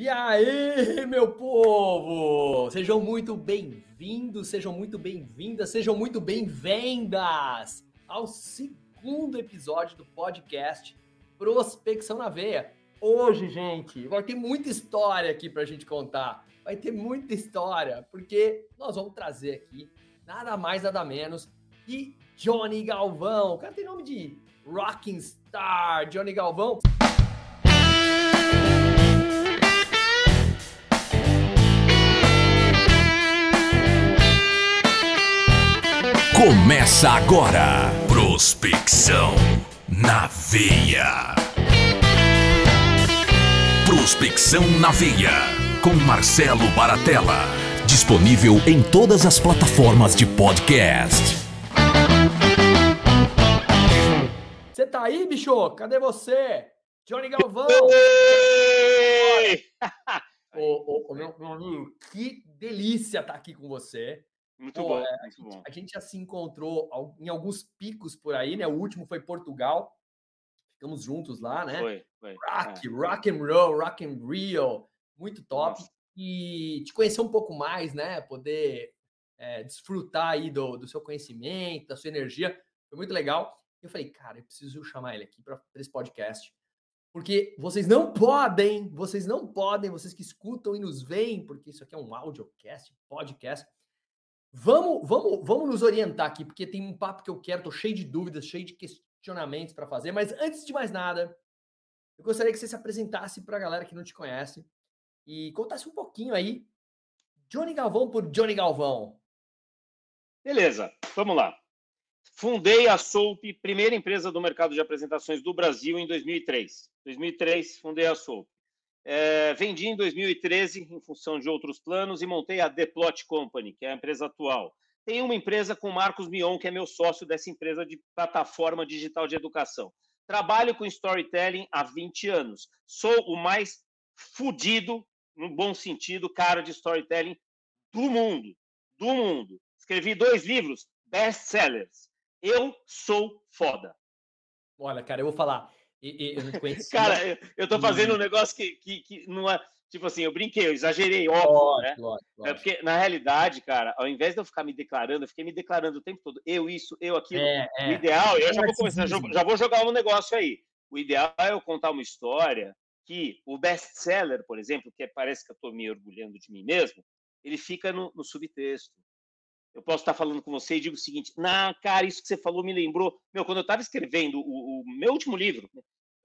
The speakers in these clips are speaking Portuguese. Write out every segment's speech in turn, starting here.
E aí, meu povo! Sejam muito bem-vindos, sejam muito bem-vindas, sejam muito bem-vindas ao segundo episódio do podcast Prospecção na Veia. Hoje, gente, vai ter muita história aqui pra gente contar. Vai ter muita história, porque nós vamos trazer aqui nada mais, nada menos que Johnny Galvão. O cara tem nome de Rocking Star, Johnny Galvão. Começa agora. Prospecção na veia. Prospecção na veia. Com Marcelo Baratella. Disponível em todas as plataformas de podcast. Você tá aí, bicho? Cadê você? Johnny Galvão! ô, ô, ô, meu, meu amigo, que delícia estar tá aqui com você. Muito Pô, bom, é, muito a, gente, bom. a gente já se encontrou em alguns picos por aí, né? O último foi Portugal. Ficamos juntos lá, né? Foi, foi. Rock, é. rock and roll, rock and real. Muito top. Nossa. E te conhecer um pouco mais, né? Poder é, desfrutar aí do, do seu conhecimento, da sua energia. Foi muito legal. Eu falei, cara, eu preciso chamar ele aqui para esse podcast. Porque vocês não podem, vocês não podem, vocês que escutam e nos veem, porque isso aqui é um audiocast, podcast Vamos, vamos, vamos nos orientar aqui, porque tem um papo que eu quero, tô cheio de dúvidas, cheio de questionamentos para fazer, mas antes de mais nada, eu gostaria que você se apresentasse para a galera que não te conhece e contasse um pouquinho aí Johnny Galvão por Johnny Galvão. Beleza, vamos lá. Fundei a Soap, primeira empresa do mercado de apresentações do Brasil, em 2003. 2003, fundei a Soap. É, vendi em 2013 em função de outros planos e montei a The Plot Company, que é a empresa atual. Tenho uma empresa com Marcos Mion, que é meu sócio dessa empresa de plataforma digital de educação. Trabalho com storytelling há 20 anos. Sou o mais fudido, no bom sentido, cara de storytelling do mundo. Do mundo. Escrevi dois livros, best-sellers. Eu sou foda. Olha, cara, eu vou falar. E, e eu conhecia. Cara, eu, eu tô fazendo um negócio que, que, que não é. Tipo assim, eu brinquei, eu exagerei, óbvio, lógico, né? Lógico, lógico. É porque, na realidade, cara, ao invés de eu ficar me declarando, eu fiquei me declarando o tempo todo, eu isso, eu aquilo. É, é. O ideal, eu já vou começar, já, já vou jogar um negócio aí. O ideal é eu contar uma história que o best-seller, por exemplo, que parece que eu estou me orgulhando de mim mesmo, ele fica no, no subtexto. Eu posso estar falando com você e digo o seguinte: na cara, isso que você falou me lembrou. Meu, quando eu estava escrevendo o, o, meu último livro,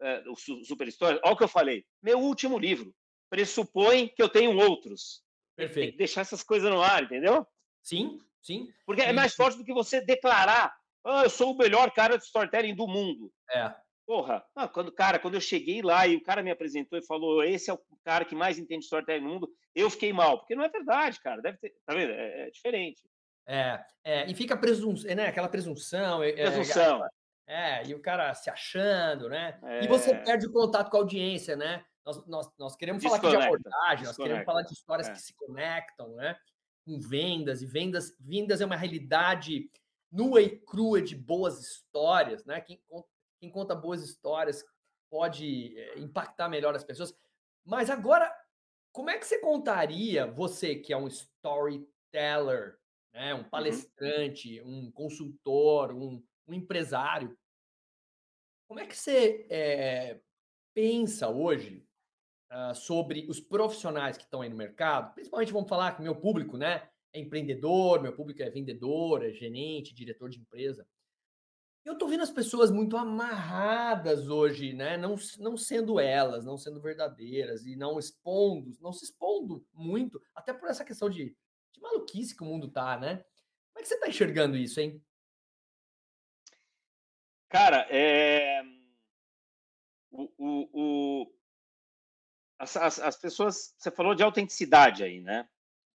é, o Super História, olha o que eu falei. Meu último livro pressupõe que eu tenho outros. Perfeito. Tem que deixar essas coisas no ar, entendeu? Sim, sim. Porque sim. é mais forte do que você declarar: oh, eu sou o melhor cara de storytelling do mundo. É. Porra, ah, quando, cara, quando eu cheguei lá e o cara me apresentou e falou: esse é o cara que mais entende storytelling no mundo, eu fiquei mal. Porque não é verdade, cara. Deve ter. Tá vendo? É, é diferente. É, é, e fica presum, né, aquela presunção. É, é, presunção. É, é, e o cara se achando, né? É. E você perde o contato com a audiência, né? Nós, nós, nós queremos Desconecta. falar aqui de abordagem, nós queremos falar de histórias que se conectam, né? Com vendas, e vendas, vendas é uma realidade nua e crua de boas histórias, né? Quem, quem conta boas histórias pode impactar melhor as pessoas. Mas agora, como é que você contaria, você que é um storyteller, né? um uhum. palestrante, um consultor, um, um empresário. Como é que você é, pensa hoje uh, sobre os profissionais que estão aí no mercado? Principalmente vamos falar que meu público né, é empreendedor, meu público é vendedor, é gerente, diretor de empresa. Eu estou vendo as pessoas muito amarradas hoje, né? Não, não sendo elas, não sendo verdadeiras e não expondo, não se expondo muito, até por essa questão de de maluquice que o mundo tá, né? Como é que você tá enxergando isso, hein? Cara, é... o, o, o... As, as, as, pessoas. Você falou de autenticidade aí, né?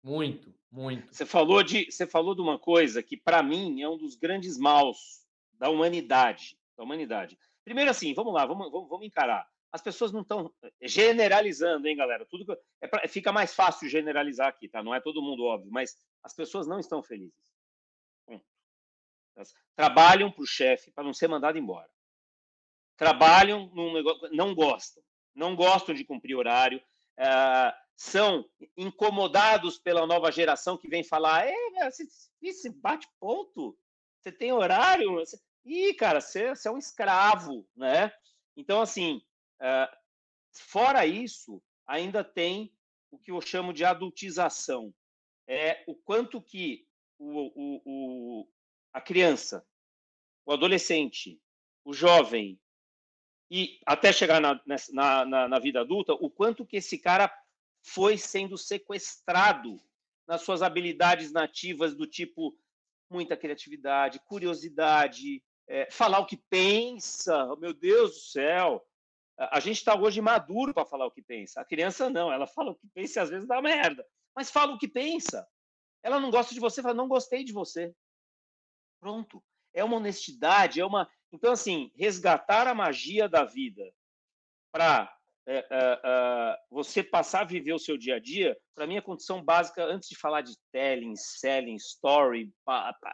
Muito, muito. Você falou de, você falou de uma coisa que, para mim, é um dos grandes maus da humanidade. Da humanidade. Primeiro, assim, vamos lá, vamos, vamos, vamos encarar as pessoas não estão eh, generalizando, hein, galera? Tudo que, é pra, fica mais fácil generalizar aqui, tá? Não é todo mundo óbvio, mas as pessoas não estão felizes. Elas trabalham para o chefe para não ser mandado embora. Trabalham num negócio, não gostam, não gostam de cumprir horário, uh, são incomodados pela nova geração que vem falar: esse bate ponto, você tem horário? Ih, cara, você, você é um escravo, né? Então, assim, fora isso, ainda tem o que eu chamo de adultização. É o quanto que o, o, o, a criança, o adolescente, o jovem, e até chegar na, na, na, na vida adulta, o quanto que esse cara foi sendo sequestrado nas suas habilidades nativas do tipo muita criatividade, curiosidade, é, falar o que pensa, oh, meu Deus do céu. A gente está hoje maduro para falar o que pensa. A criança não, ela fala o que pensa e às vezes dá merda, mas fala o que pensa. Ela não gosta de você, fala, não gostei de você. Pronto. É uma honestidade, é uma. Então, assim, resgatar a magia da vida para é, é, é, você passar a viver o seu dia a dia, para mim, a condição básica, antes de falar de telling, selling, story, pá, pá,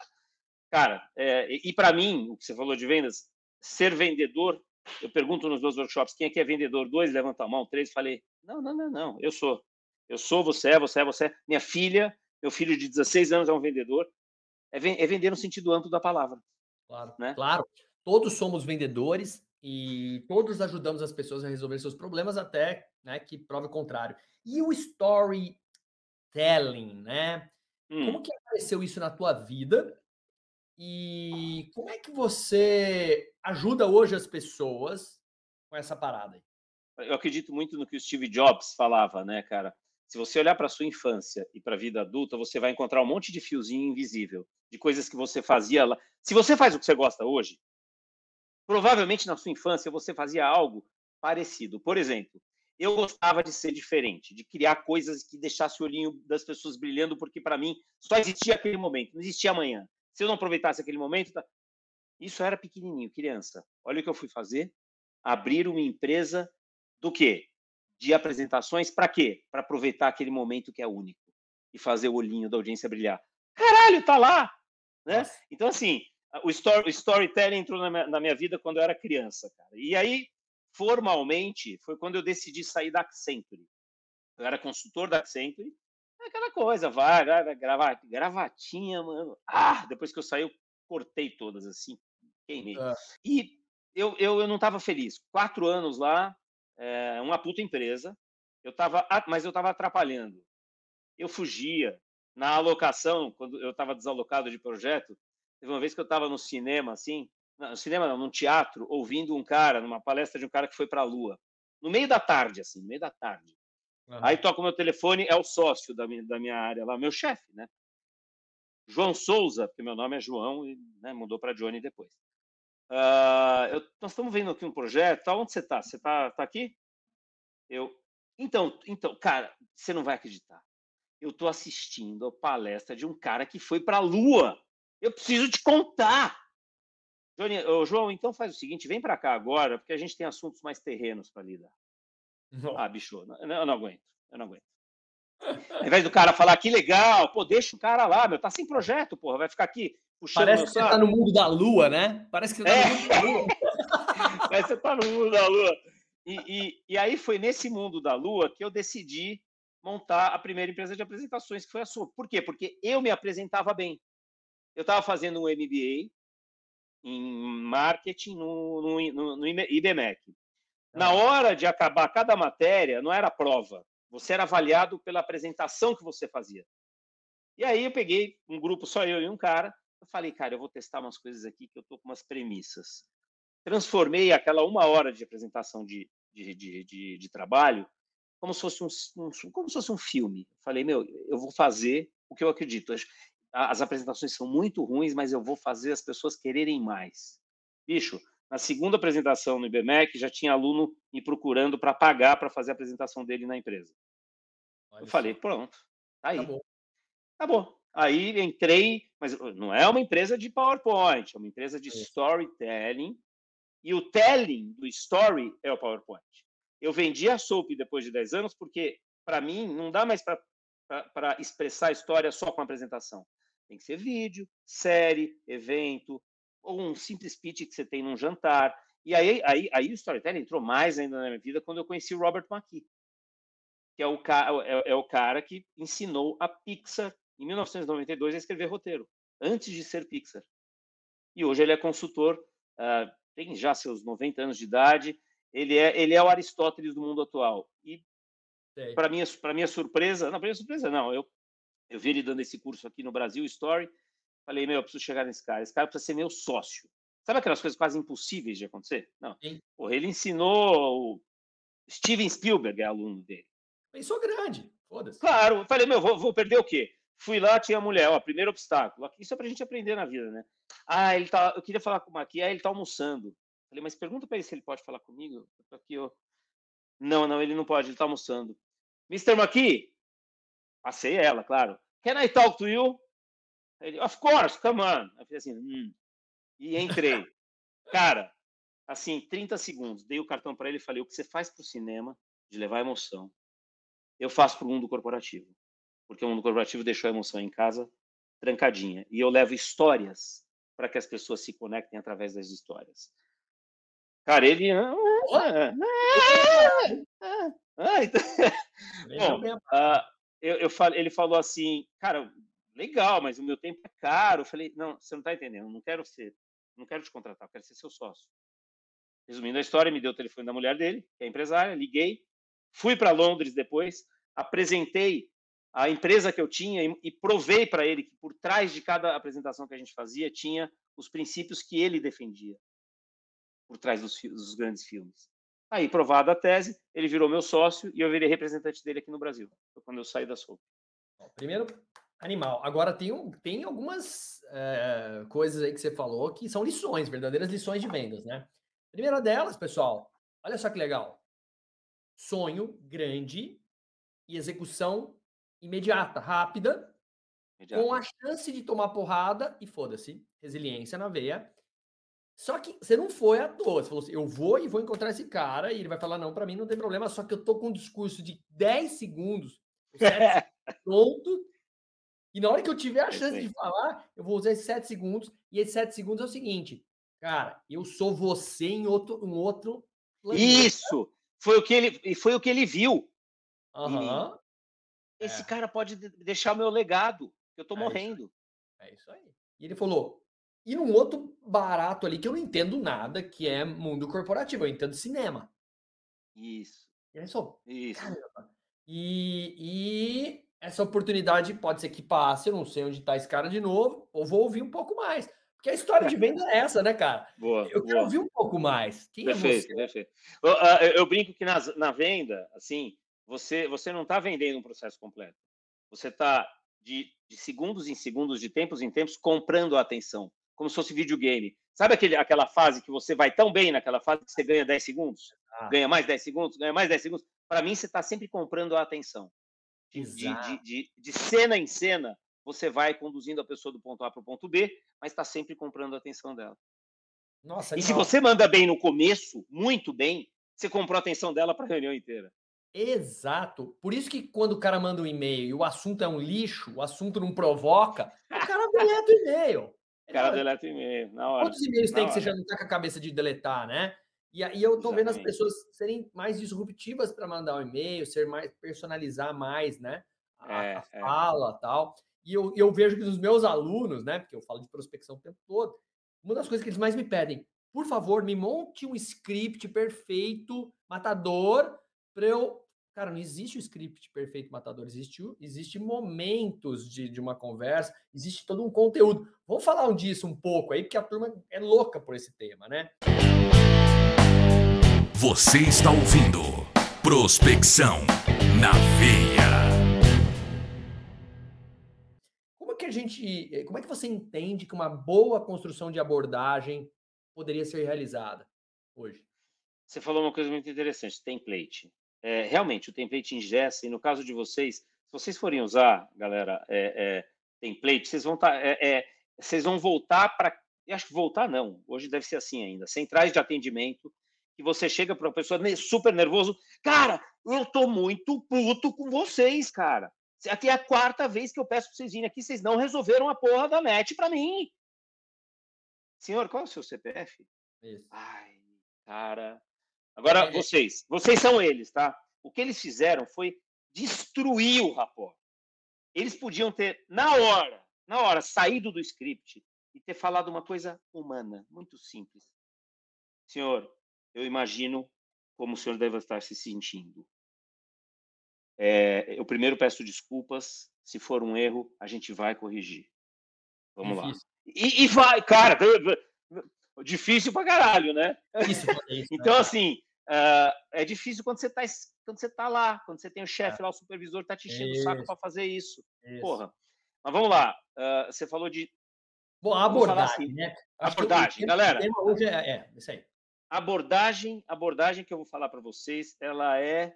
cara, é, e para mim, o que você falou de vendas, ser vendedor, eu pergunto nos meus workshops quem é que é vendedor, dois levanta a mão, três, falei, não, não, não, não, eu sou, eu sou, você é, você é, você é, minha filha, meu filho de 16 anos é um vendedor, é, é vender no sentido amplo da palavra. Claro, né? claro. Todos somos vendedores, e todos ajudamos as pessoas a resolver seus problemas até né, que prove o contrário. E o storytelling, né? Hum. Como que apareceu isso na tua vida? E como é que você ajuda hoje as pessoas com essa parada aí? Eu acredito muito no que o Steve Jobs falava, né, cara? Se você olhar para a sua infância e para a vida adulta, você vai encontrar um monte de fiozinho invisível, de coisas que você fazia lá. Se você faz o que você gosta hoje, Provavelmente na sua infância você fazia algo parecido. Por exemplo, eu gostava de ser diferente, de criar coisas que deixasse o olhinho das pessoas brilhando, porque para mim só existia aquele momento, não existia amanhã. Se eu não aproveitasse aquele momento, tá... isso era pequenininho, criança. Olha o que eu fui fazer: abrir uma empresa do quê? De apresentações para quê? Para aproveitar aquele momento que é único e fazer o olhinho da audiência brilhar. Caralho, tá lá, né? Então assim, o, story, o storytelling entrou na minha, na minha, vida quando eu era criança, cara. E aí, formalmente, foi quando eu decidi sair da Accenture. Eu era consultor da Accenture. É aquela coisa, vai, vai, vai gravar, gravatinha, mano. Ah, depois que eu saí, eu cortei todas assim, queimei. É. E eu, eu, eu não estava feliz. Quatro anos lá, é, uma puta empresa. Eu tava, mas eu estava atrapalhando. Eu fugia. Na alocação, quando eu estava desalocado de projeto, Teve uma vez que eu estava no cinema, assim, no cinema não, num teatro, ouvindo um cara, numa palestra de um cara que foi para a Lua. No meio da tarde, assim, no meio da tarde. Uhum. Aí toca o meu telefone, é o sócio da minha, da minha área lá, meu chefe, né? João Souza, porque meu nome é João e né, mudou para Johnny depois. Uh, eu, nós estamos vendo aqui um projeto. Onde você está? Você está tá aqui? Eu. Então, então, cara, você não vai acreditar. Eu estou assistindo a palestra de um cara que foi para a Lua. Eu preciso te contar. Johnny, ô, João, então faz o seguinte, vem para cá agora, porque a gente tem assuntos mais terrenos para lidar. Não. Ah, bicho, não, eu não aguento, eu não aguento. Ao invés do cara falar que legal, pô, deixa o cara lá, meu, tá sem projeto, porra, vai ficar aqui puxando. Parece que você tá no mundo da lua, né? Parece que você tá é. no mundo da lua. Parece que você tá no mundo da lua. E, e, e aí foi nesse mundo da lua que eu decidi montar a primeira empresa de apresentações, que foi a sua. Por quê? Porque eu me apresentava bem. Eu estava fazendo um MBA em marketing no, no, no, no IBMEC. Na hora de acabar cada matéria, não era prova. Você era avaliado pela apresentação que você fazia. E aí eu peguei um grupo, só eu e um cara. Eu falei, cara, eu vou testar umas coisas aqui que eu tô com umas premissas. Transformei aquela uma hora de apresentação de, de, de, de, de trabalho como se fosse um, um, como se fosse um filme. Falei, meu, eu vou fazer o que eu acredito as apresentações são muito ruins, mas eu vou fazer as pessoas quererem mais. Bicho, na segunda apresentação no IBMEC, já tinha aluno me procurando para pagar para fazer a apresentação dele na empresa. Olha eu falei, pronto, tá aí. Acabou. Acabou. Aí entrei, mas não é uma empresa de PowerPoint, é uma empresa de é. storytelling. E o telling do story é o PowerPoint. Eu vendi a Soap depois de 10 anos porque, para mim, não dá mais para expressar a história só com a apresentação. Tem que ser vídeo, série, evento, ou um simples pitch que você tem num jantar. E aí, aí, aí o storytelling entrou mais ainda na minha vida quando eu conheci o Robert McKee, que é o, é, é o cara que ensinou a Pixar, em 1992, a escrever roteiro, antes de ser Pixar. E hoje ele é consultor, uh, tem já seus 90 anos de idade, ele é, ele é o Aristóteles do mundo atual. E, para minha, minha surpresa, não, para minha surpresa, não, eu, eu vi ele dando esse curso aqui no Brasil, Story, falei, meu, eu preciso chegar nesse cara, esse cara precisa ser meu sócio. Sabe aquelas coisas quase impossíveis de acontecer? Não. Porra, ele ensinou. O Steven Spielberg é aluno dele. Pensou grande, foda-se. Claro, falei, meu, vou, vou, perder o quê? Fui lá, tinha a mulher, ó, primeiro obstáculo. Isso é pra gente aprender na vida, né? Ah, ele tá. Eu queria falar com o Maqui, ah, ele tá almoçando. Falei, mas pergunta pra ele se ele pode falar comigo. Aqui, ó. Não, não, ele não pode, ele tá almoçando. Mr. Maqui? Passei ela, claro. Can I talk to you? Ele, of course, come on. Eu assim, hum. E entrei. Cara, assim, 30 segundos. Dei o cartão para ele e falei: o que você faz para o cinema, de levar emoção, eu faço para o mundo corporativo. Porque o mundo corporativo deixou a emoção em casa trancadinha. E eu levo histórias para que as pessoas se conectem através das histórias. Cara, ele. Ah, ah, ah, então... Bom, eu, eu falei, ele falou assim, cara, legal, mas o meu tempo é caro. Eu falei, não, você não está entendendo, não quero ser não quero te contratar, quero ser seu sócio. Resumindo a história, me deu o telefone da mulher dele, que é empresária, liguei, fui para Londres depois, apresentei a empresa que eu tinha e, provei para ele que por trás de cada apresentação que a gente fazia tinha os princípios que ele defendia por trás dos, dos grandes filmes. Aí, provada a tese, ele virou meu sócio e eu virei representante dele aqui no Brasil, quando eu saí da Soul. Primeiro, Animal. Agora, tem, tem algumas é, coisas aí que você falou que são lições, verdadeiras lições de vendas, né? Primeira delas, pessoal, olha só que legal. Sonho grande e execução imediata, rápida, Imediato. com a chance de tomar porrada e foda-se, resiliência na veia. Só que você não foi à toa. Você falou assim: eu vou e vou encontrar esse cara e ele vai falar: não, para mim não tem problema, só que eu tô com um discurso de 10 segundos, pronto, e na hora que eu tiver a chance de falar, eu vou usar esses sete segundos. E esses sete segundos é o seguinte, cara, eu sou você em outro, um outro planeta. Isso! Foi o que ele, foi o que ele viu. Uhum. Esse é. cara pode deixar o meu legado. Eu tô é morrendo. Isso é isso aí. E ele falou, e num outro barato ali que eu não entendo nada, que é mundo corporativo, eu entendo cinema. Isso. E aí só, Isso. Caramba. E, e essa oportunidade pode ser que passe, eu não sei onde está esse cara de novo, ou vou ouvir um pouco mais. Porque a história de venda é essa, né, cara? Boa, eu boa. quero ouvir um pouco mais. Quem perfeito, é perfeito. Eu, ah, eu, brinco que na, na venda, assim, você, você não está vendendo um processo completo. Você está de, de, segundos em segundos, de tempos em tempos, comprando a atenção, como se fosse videogame. Sabe aquele, aquela fase que você vai tão bem naquela fase que você ganha 10 segundos? Ah. Ganha mais 10 segundos, ganha mais 10 segundos? Para mim, você está sempre comprando a atenção de, de, de, de, cena em cena, você vai conduzindo a pessoa do ponto A para o ponto B, mas está sempre comprando a atenção dela. Nossa, e se você manda bem no começo, muito bem, você comprou a atenção dela para a reunião inteira. Exato. Por isso que quando o cara manda um e-mail e o assunto é um lixo, o assunto não provoca, o cara deleta o e-mail. O cara deleta o e-mail, na hora. Quantos e-mails tem hora. que você já não está com a cabeça de deletar, né? E aí eu estou vendo as pessoas serem mais disruptivas para mandar um e-mail, ser mais personalizar mais, né? A, é, a é. fala, é. tal. E eu, eu vejo que os meus alunos, né? Porque eu falo de prospecção o tempo todo, uma das coisas que eles mais me pedem, por favor, me monte um script perfeito, matador, para eu. Cara, não existe o script perfeito matador, existe, existe momentos de, de uma conversa, existe todo um conteúdo. Vamos falar disso um pouco aí, porque a turma é louca por esse tema, né? Você está ouvindo Prospecção na Veia. Como é que a gente, eh, como é que você entende que uma boa construção de abordagem poderia ser realizada hoje? Você falou uma coisa muito interessante, template. É, realmente, o template ingessa, e no caso de vocês, se vocês forem usar, galera, é, é, template, vocês vão, tá, vocês vão voltar para. Acho que voltar não, hoje deve ser assim ainda. Centrais de atendimento que você chega para uma pessoa super nervoso, cara, eu tô muito puto com vocês, cara. Aqui é a quarta vez que eu peço para vocês virem aqui, vocês não resolveram a porra da net para mim. Senhor, qual é o seu CPF? Isso. Ai, cara. Agora, é, vocês, vocês são eles, tá? O que eles fizeram foi destruir o rapport. Eles podiam ter, na hora, na hora, saído do script e ter falado uma coisa humana, muito simples. Senhor, eu imagino como o senhor deve estar se sentindo. É, eu primeiro peço desculpas. Se for um erro, a gente vai corrigir. Vamos Difícil. lá. E, e, vai, cara, difícil pra caralho, né? Isso, isso, então, né? assim, uh, é difícil quando você tá, quando você tá lá, quando você tem o chefe é. lá, o supervisor tá te enchendo o saco para fazer isso. isso. Porra. Mas vamos lá. Uh, você falou de. Bom, a abordagem, assim, né? Abordagem, galera. hoje é, é, isso aí. Abordagem, abordagem que eu vou falar para vocês, ela é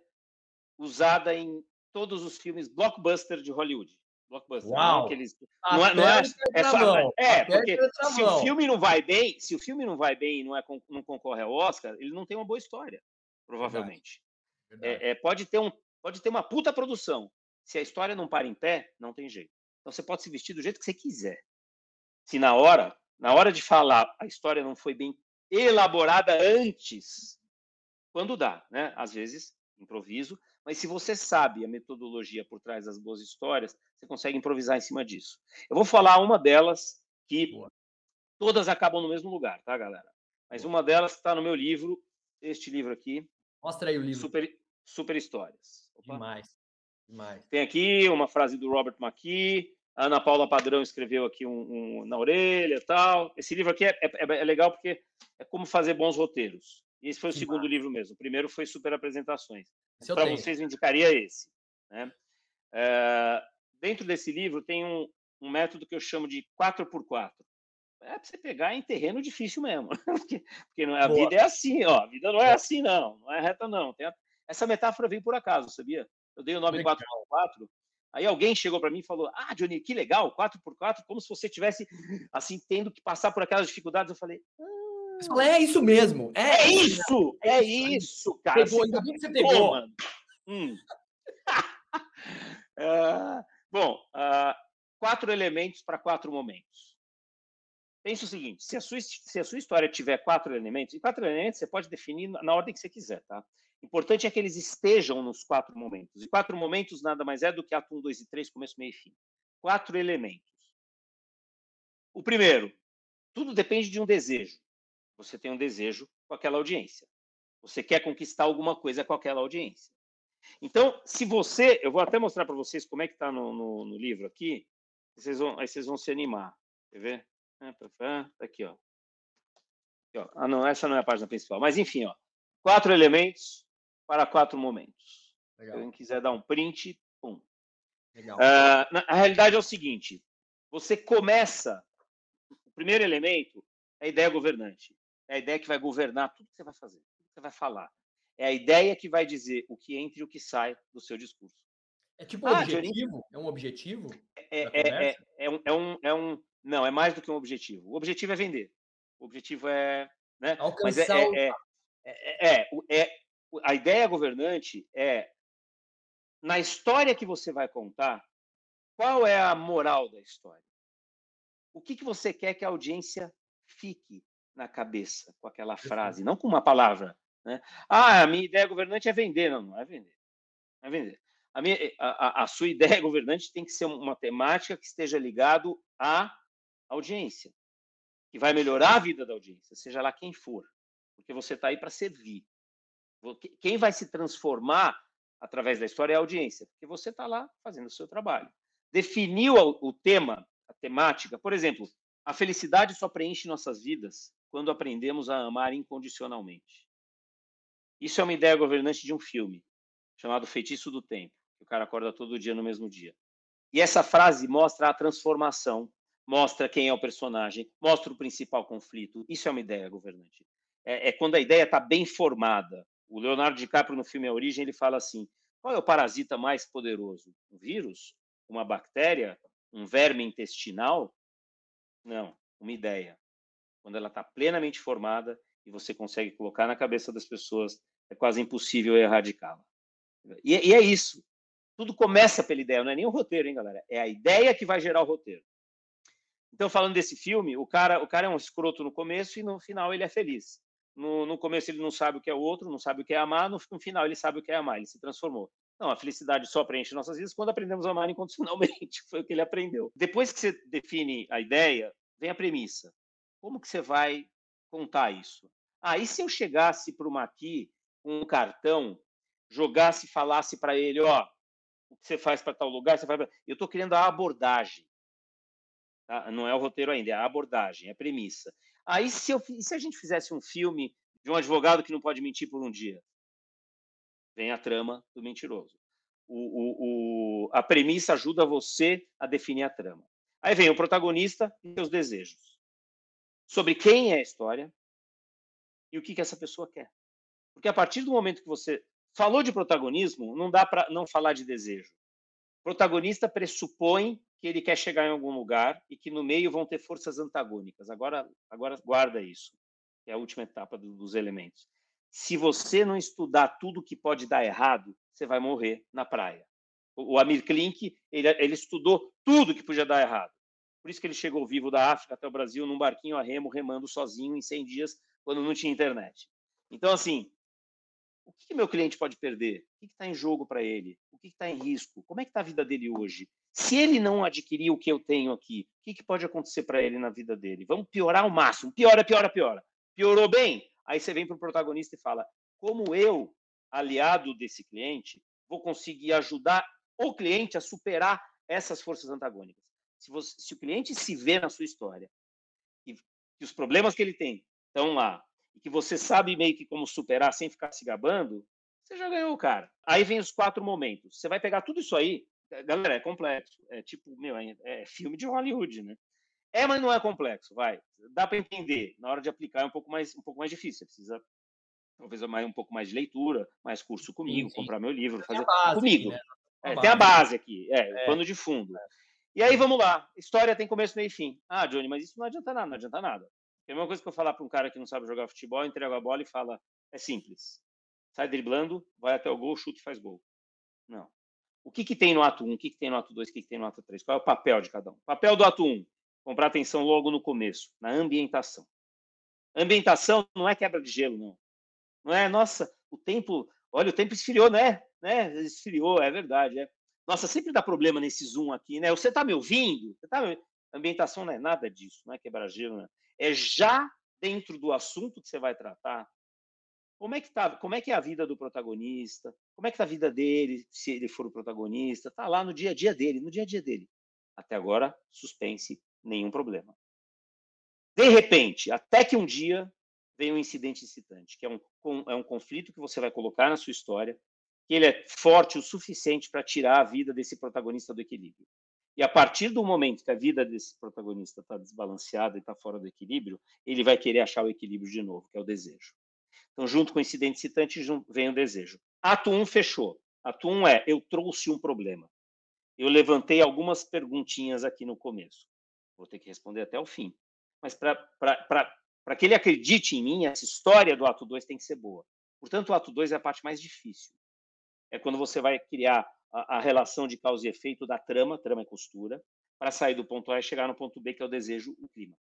usada em todos os filmes blockbuster de Hollywood. Blockbuster. Uau. Não, aqueles, não é, não é, é, só, é porque se o filme não vai bem, se o filme não vai bem e não, é, não concorre ao Oscar, ele não tem uma boa história, provavelmente. Verdade. Verdade. É, é, pode, ter um, pode ter uma puta produção. Se a história não para em pé, não tem jeito. Então você pode se vestir do jeito que você quiser. Se na hora, na hora de falar, a história não foi bem elaborada antes, quando dá, né? Às vezes, improviso, mas se você sabe a metodologia por trás das boas histórias, você consegue improvisar em cima disso. Eu vou falar uma delas que Boa. todas acabam no mesmo lugar, tá, galera? Mas uma delas está no meu livro, este livro aqui. Mostra aí o livro. Super, super Histórias. Opa. Demais. Demais. Tem aqui uma frase do Robert McKee. A Ana Paula Padrão escreveu aqui um, um na orelha tal. Esse livro aqui é, é, é, legal porque é como fazer bons roteiros. E esse foi o segundo livro mesmo. O primeiro foi Super Apresentações. Para vocês, eu indicaria esse. Né? É, dentro desse livro tem um, um, método que eu chamo de 4x4. É para você pegar em terreno difícil mesmo. porque, porque não, é, a Boa. vida é assim, ó. A vida não é assim, não. Não é reta, não. A, essa metáfora veio por acaso, sabia? Eu dei o nome 4x4. Aí alguém chegou para mim e falou: Ah, Johnny, que legal, 4x4, como se você tivesse assim tendo que passar por aquelas dificuldades. Eu falei: ah, é isso mesmo. É, é isso, é, isso, cara. Pegou, ainda bem que você pegou. mano. Hum. uh, bom, uh, quatro elementos para quatro momentos. Pense o seguinte: se a, sua, se a sua história tiver quatro elementos, e quatro elementos você pode definir na ordem que você quiser, tá? Importante é que eles estejam nos quatro momentos. E quatro momentos nada mais é do que ato 1, 2 e 3, começo, meio e fim. Quatro elementos. O primeiro, tudo depende de um desejo. Você tem um desejo com aquela audiência. Você quer conquistar alguma coisa com aquela audiência. Então, se você, eu vou até mostrar para vocês como é que está no, no, no, livro aqui, vocês vão, aí vocês vão se animar. Quer ver? Tá aqui, ó. Aqui, ó. Ah, não, essa não é a página principal. Mas, enfim, ó. Quatro elementos para quatro momentos. Legal. Alguém quiser dar um print, pum. Legal. Uh, na, a realidade é o seguinte: você começa. O primeiro elemento é a ideia governante. É a ideia que vai governar tudo que você vai fazer, tudo que você vai falar. É a ideia que vai dizer o que entra e o que sai do seu discurso. É tipo um ah, objetivo? É um objetivo? É, é, é, é, um, é, um, é um. Não, é mais do que um objetivo. O objetivo é vender. O objetivo é. Né? Alcançar Mas é, é, é, é, é, a ideia governante é na história que você vai contar, qual é a moral da história? O que, que você quer que a audiência fique na cabeça com aquela frase, não com uma palavra. Né? Ah, a minha ideia governante é vender. Não, não é vender. Não é vender. A, minha, eh, a, a sua ideia governante tem que ser uma temática que esteja ligado à audiência, que vai melhorar a vida da audiência, seja lá quem for, porque você está aí para servir. Quem vai se transformar através da história é a audiência, porque você está lá fazendo o seu trabalho. Definiu o tema, a temática, por exemplo, a felicidade só preenche nossas vidas quando aprendemos a amar incondicionalmente. Isso é uma ideia governante de um filme chamado Feitiço do Tempo, que o cara acorda todo dia no mesmo dia. E essa frase mostra a transformação, mostra quem é o personagem, mostra o principal conflito. Isso é uma ideia governante. É, é quando a ideia está bem formada. O Leonardo DiCaprio no filme A Origem ele fala assim: qual é o parasita mais poderoso? Um vírus? Uma bactéria? Um verme intestinal? Não, uma ideia quando ela está plenamente formada e você consegue colocar na cabeça das pessoas, é quase impossível erradicá-la. E, e, é isso. Tudo começa pela ideia, não é nem o roteiro, hein, galera? É a ideia que vai gerar o roteiro. Então, falando desse filme, o cara, o cara é um escroto no começo e no final ele é feliz. No, no começo ele não sabe o que é o outro, não sabe o que é amar, no, no final ele sabe o que é amar, ele se transformou. Não, a felicidade só preenche nossas vidas quando aprendemos a amar incondicionalmente. Foi o que ele aprendeu. Depois que você define a ideia, vem a premissa. Como que você vai contar isso? Ah, e se eu chegasse para o Maqui com um cartão, jogasse e falasse para ele, ó, o que você faz para tal lugar, você faz pra... Eu estou querendo a abordagem. Tá? Não é o roteiro ainda, é a abordagem, é a premissa. Aí, se, eu, se a gente fizesse um filme de um advogado que não pode mentir por um dia? Vem a trama do mentiroso. O, o, o, a premissa ajuda você a definir a trama. Aí vem o protagonista e seus desejos. Sobre quem é a história e o que, que essa pessoa quer. Porque a partir do momento que você falou de protagonismo, não dá para não falar de desejo. Protagonista pressupõe que ele quer chegar em algum lugar e que no meio vão ter forças antagônicas. Agora, agora guarda isso. É a última etapa dos elementos. Se você não estudar tudo que pode dar errado, você vai morrer na praia. O Amir Klink, ele, ele estudou tudo que podia dar errado. Por isso que ele chegou vivo da África até o Brasil num barquinho a remo, remando sozinho em 100 dias, quando não tinha internet. Então, assim, o que, que meu cliente pode perder? O que está em jogo para ele? Que está em risco? Como é que está a vida dele hoje? Se ele não adquirir o que eu tenho aqui, o que, que pode acontecer para ele na vida dele? Vamos piorar ao máximo. Piora, piora, piora. Piorou bem? Aí você vem para o protagonista e fala: como eu, aliado desse cliente, vou conseguir ajudar o cliente a superar essas forças antagônicas? Se, você, se o cliente se vê na sua história e que os problemas que ele tem estão lá e que você sabe meio que como superar sem ficar se gabando, você já ganhou, cara. Aí vem os quatro momentos. Você vai pegar tudo isso aí, galera, é complexo. É tipo, meu, é, é filme de Hollywood, né? É, mas não é complexo, vai. Dá para entender. Na hora de aplicar é um pouco mais, um pouco mais difícil. Você precisa talvez mais, um pouco mais de leitura, mais curso comigo, sim, sim. comprar meu livro, fazer comigo. Aqui, né? é, tem a base aqui, é, é. o pano de fundo. É. E aí vamos lá. História tem começo, meio e fim. Ah, Johnny, mas isso não adianta nada, não adianta nada. É a mesma coisa que eu falar para um cara que não sabe jogar futebol, entrega a bola e fala: é simples. Sai driblando, vai até o gol, chuta e faz gol. Não. O que, que tem no ato 1, o que, que tem no ato 2, o que, que tem no ato 3? Qual é o papel de cada um? Papel do ato 1, comprar atenção logo no começo, na ambientação. Ambientação não é quebra de gelo, não. Não é, nossa, o tempo, olha, o tempo esfriou, né? né? Esfriou, é verdade. É. Nossa, sempre dá problema nesse zoom aqui, né? Você está me ouvindo? Você tá me... Ambientação não é nada disso, não é quebrar gelo, né? É já dentro do assunto que você vai tratar. Como é que tá? Como é que é a vida do protagonista? Como é que tá a vida dele, se ele for o protagonista? Tá lá no dia a dia dele, no dia a dia dele. Até agora, suspense, nenhum problema. De repente, até que um dia vem um incidente incitante, que é um, é um conflito que você vai colocar na sua história, que ele é forte o suficiente para tirar a vida desse protagonista do equilíbrio. E a partir do momento que a vida desse protagonista está desbalanceada e está fora do equilíbrio, ele vai querer achar o equilíbrio de novo, que é o desejo. Então, junto com o incidente excitante, vem o desejo. Ato 1 um fechou. Ato 1 um é: eu trouxe um problema. Eu levantei algumas perguntinhas aqui no começo. Vou ter que responder até o fim. Mas para que ele acredite em mim, essa história do ato 2 tem que ser boa. Portanto, o ato 2 é a parte mais difícil. É quando você vai criar a, a relação de causa e efeito da trama, trama e costura, para sair do ponto A e chegar no ponto B, que é o desejo, o clímax.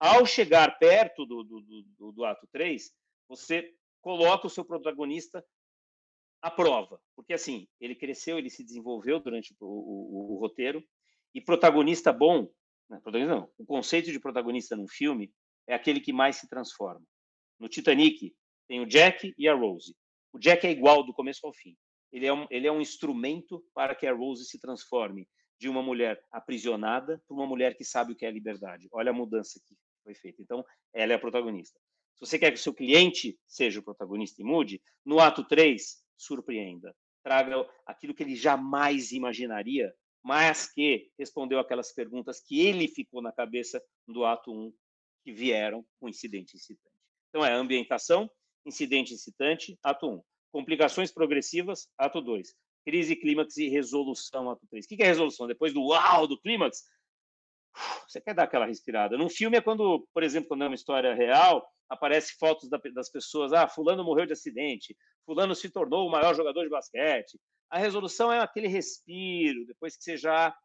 Ao chegar perto do, do, do, do ato 3, você coloca o seu protagonista à prova. Porque, assim, ele cresceu, ele se desenvolveu durante o, o, o roteiro, e protagonista bom, né, protagonista não, o conceito de protagonista num filme é aquele que mais se transforma. No Titanic, tem o Jack e a Rose. O Jack é igual do começo ao fim ele é um, ele é um instrumento para que a Rose se transforme de uma mulher aprisionada para uma mulher que sabe o que é liberdade. Olha a mudança que foi feita. Então, ela é a protagonista. Se você quer que o seu cliente seja o protagonista e mude, no ato 3, surpreenda. Traga aquilo que ele jamais imaginaria, mas que respondeu aquelas perguntas que ele ficou na cabeça do ato 1, que vieram com incidente incitante. Então, é ambientação, incidente incitante, ato 1. Complicações progressivas, ato 2. Crise, clímax e resolução, ato 3. O que é resolução? Depois do uau, do clímax, você quer dar aquela respirada. Num filme é quando, por exemplo, quando é uma história real, aparece fotos das pessoas, ah, fulano morreu de acidente, fulano se tornou o maior jogador de basquete. A resolução é aquele respiro, depois que você já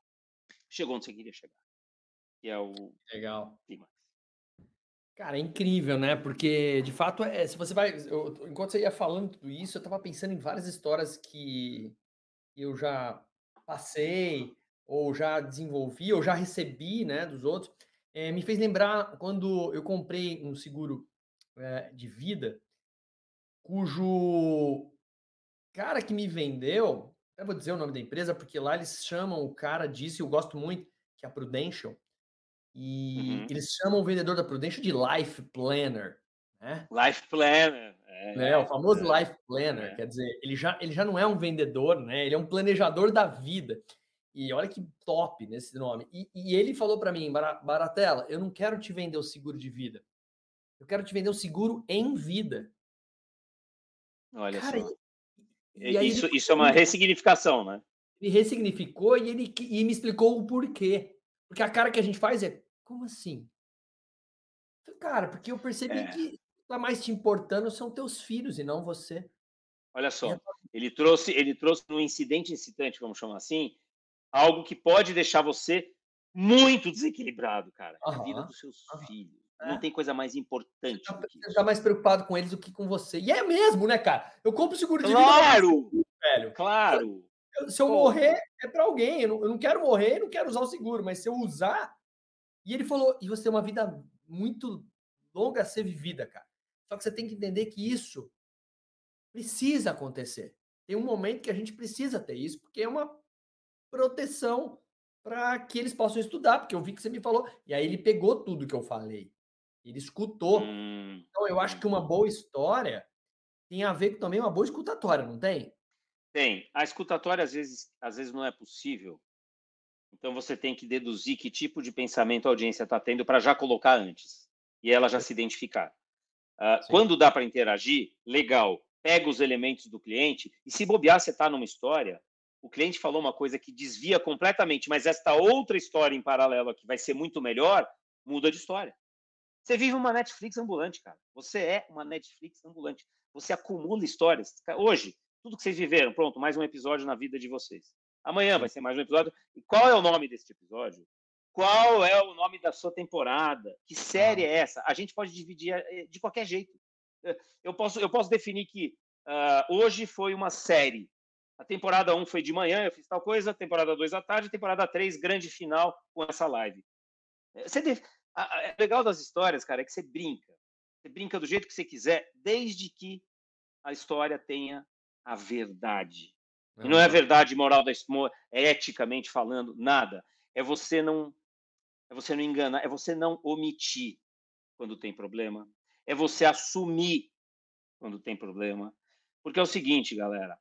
chegou onde você queria chegar. Que é o Legal. clímax. Cara, é incrível, né? Porque, de fato, é, se você vai. Eu, enquanto você ia falando tudo isso, eu estava pensando em várias histórias que eu já passei, ou já desenvolvi, ou já recebi, né, dos outros. É, me fez lembrar quando eu comprei um seguro é, de vida, cujo cara que me vendeu, eu vou dizer o nome da empresa, porque lá eles chamam o cara disso, e eu gosto muito, que é a Prudential. E uhum. eles chamam o vendedor da Prudential de Life Planner. Né? Life Planner. É, é o famoso é, Life Planner. É. Quer dizer, ele já, ele já não é um vendedor, né? Ele é um planejador da vida. E olha que top nesse nome. E, e ele falou para mim, Baratella, eu não quero te vender o seguro de vida. Eu quero te vender o seguro em vida. Olha Cara, só. E, e isso, ele... isso é uma ressignificação, né? Ele ressignificou e ele e me explicou o porquê. Porque a cara que a gente faz é como assim? Cara, porque eu percebi é. que tá mais te importando são teus filhos e não você. Olha só, ele trouxe, ele trouxe no incidente incitante, vamos chamar assim, algo que pode deixar você muito desequilibrado, cara. Uhum. A vida dos seus uhum. filhos. É. Não tem coisa mais importante. Você tá, do que você tá mais preocupado com eles do que com você. E é mesmo, né, cara? Eu compro seguro de claro! vida. Claro! Velho. Claro! Se eu morrer, é para alguém. Eu não, eu não, quero morrer, não quero usar o seguro, mas se eu usar. E ele falou: e você tem uma vida muito longa a ser vivida, cara. Só que você tem que entender que isso precisa acontecer. Tem um momento que a gente precisa ter isso, porque é uma proteção para que eles possam estudar, porque eu vi que você me falou. E aí ele pegou tudo que eu falei. Ele escutou. Hum. Então eu acho que uma boa história tem a ver com também uma boa escutatória, não tem? Tem. A escutatória às vezes, às vezes não é possível. Então você tem que deduzir que tipo de pensamento a audiência está tendo para já colocar antes e ela já se identificar. Uh, quando dá para interagir, legal. Pega os elementos do cliente e se bobear, você está numa história, o cliente falou uma coisa que desvia completamente, mas esta outra história em paralelo aqui vai ser muito melhor, muda de história. Você vive uma Netflix ambulante, cara. Você é uma Netflix ambulante. Você acumula histórias. Hoje, tudo que vocês viveram, pronto, mais um episódio na vida de vocês. Amanhã vai ser mais um episódio. E qual é o nome desse episódio? Qual é o nome da sua temporada? Que série é essa? A gente pode dividir eh, de qualquer jeito. Eh, eu posso, eu posso definir que uh, hoje foi uma série. A temporada 1 foi de manhã, eu fiz tal coisa. Temporada 2 à tarde. Temporada 3, grande final com essa live. Eh, você deve... O legal das histórias, cara, é que você brinca. Você brinca do jeito que você quiser, desde que a história tenha a verdade. E não é a verdade moral da é eticamente falando, nada. É você não é você não enganar, é você não omitir quando tem problema, é você assumir quando tem problema. Porque é o seguinte, galera,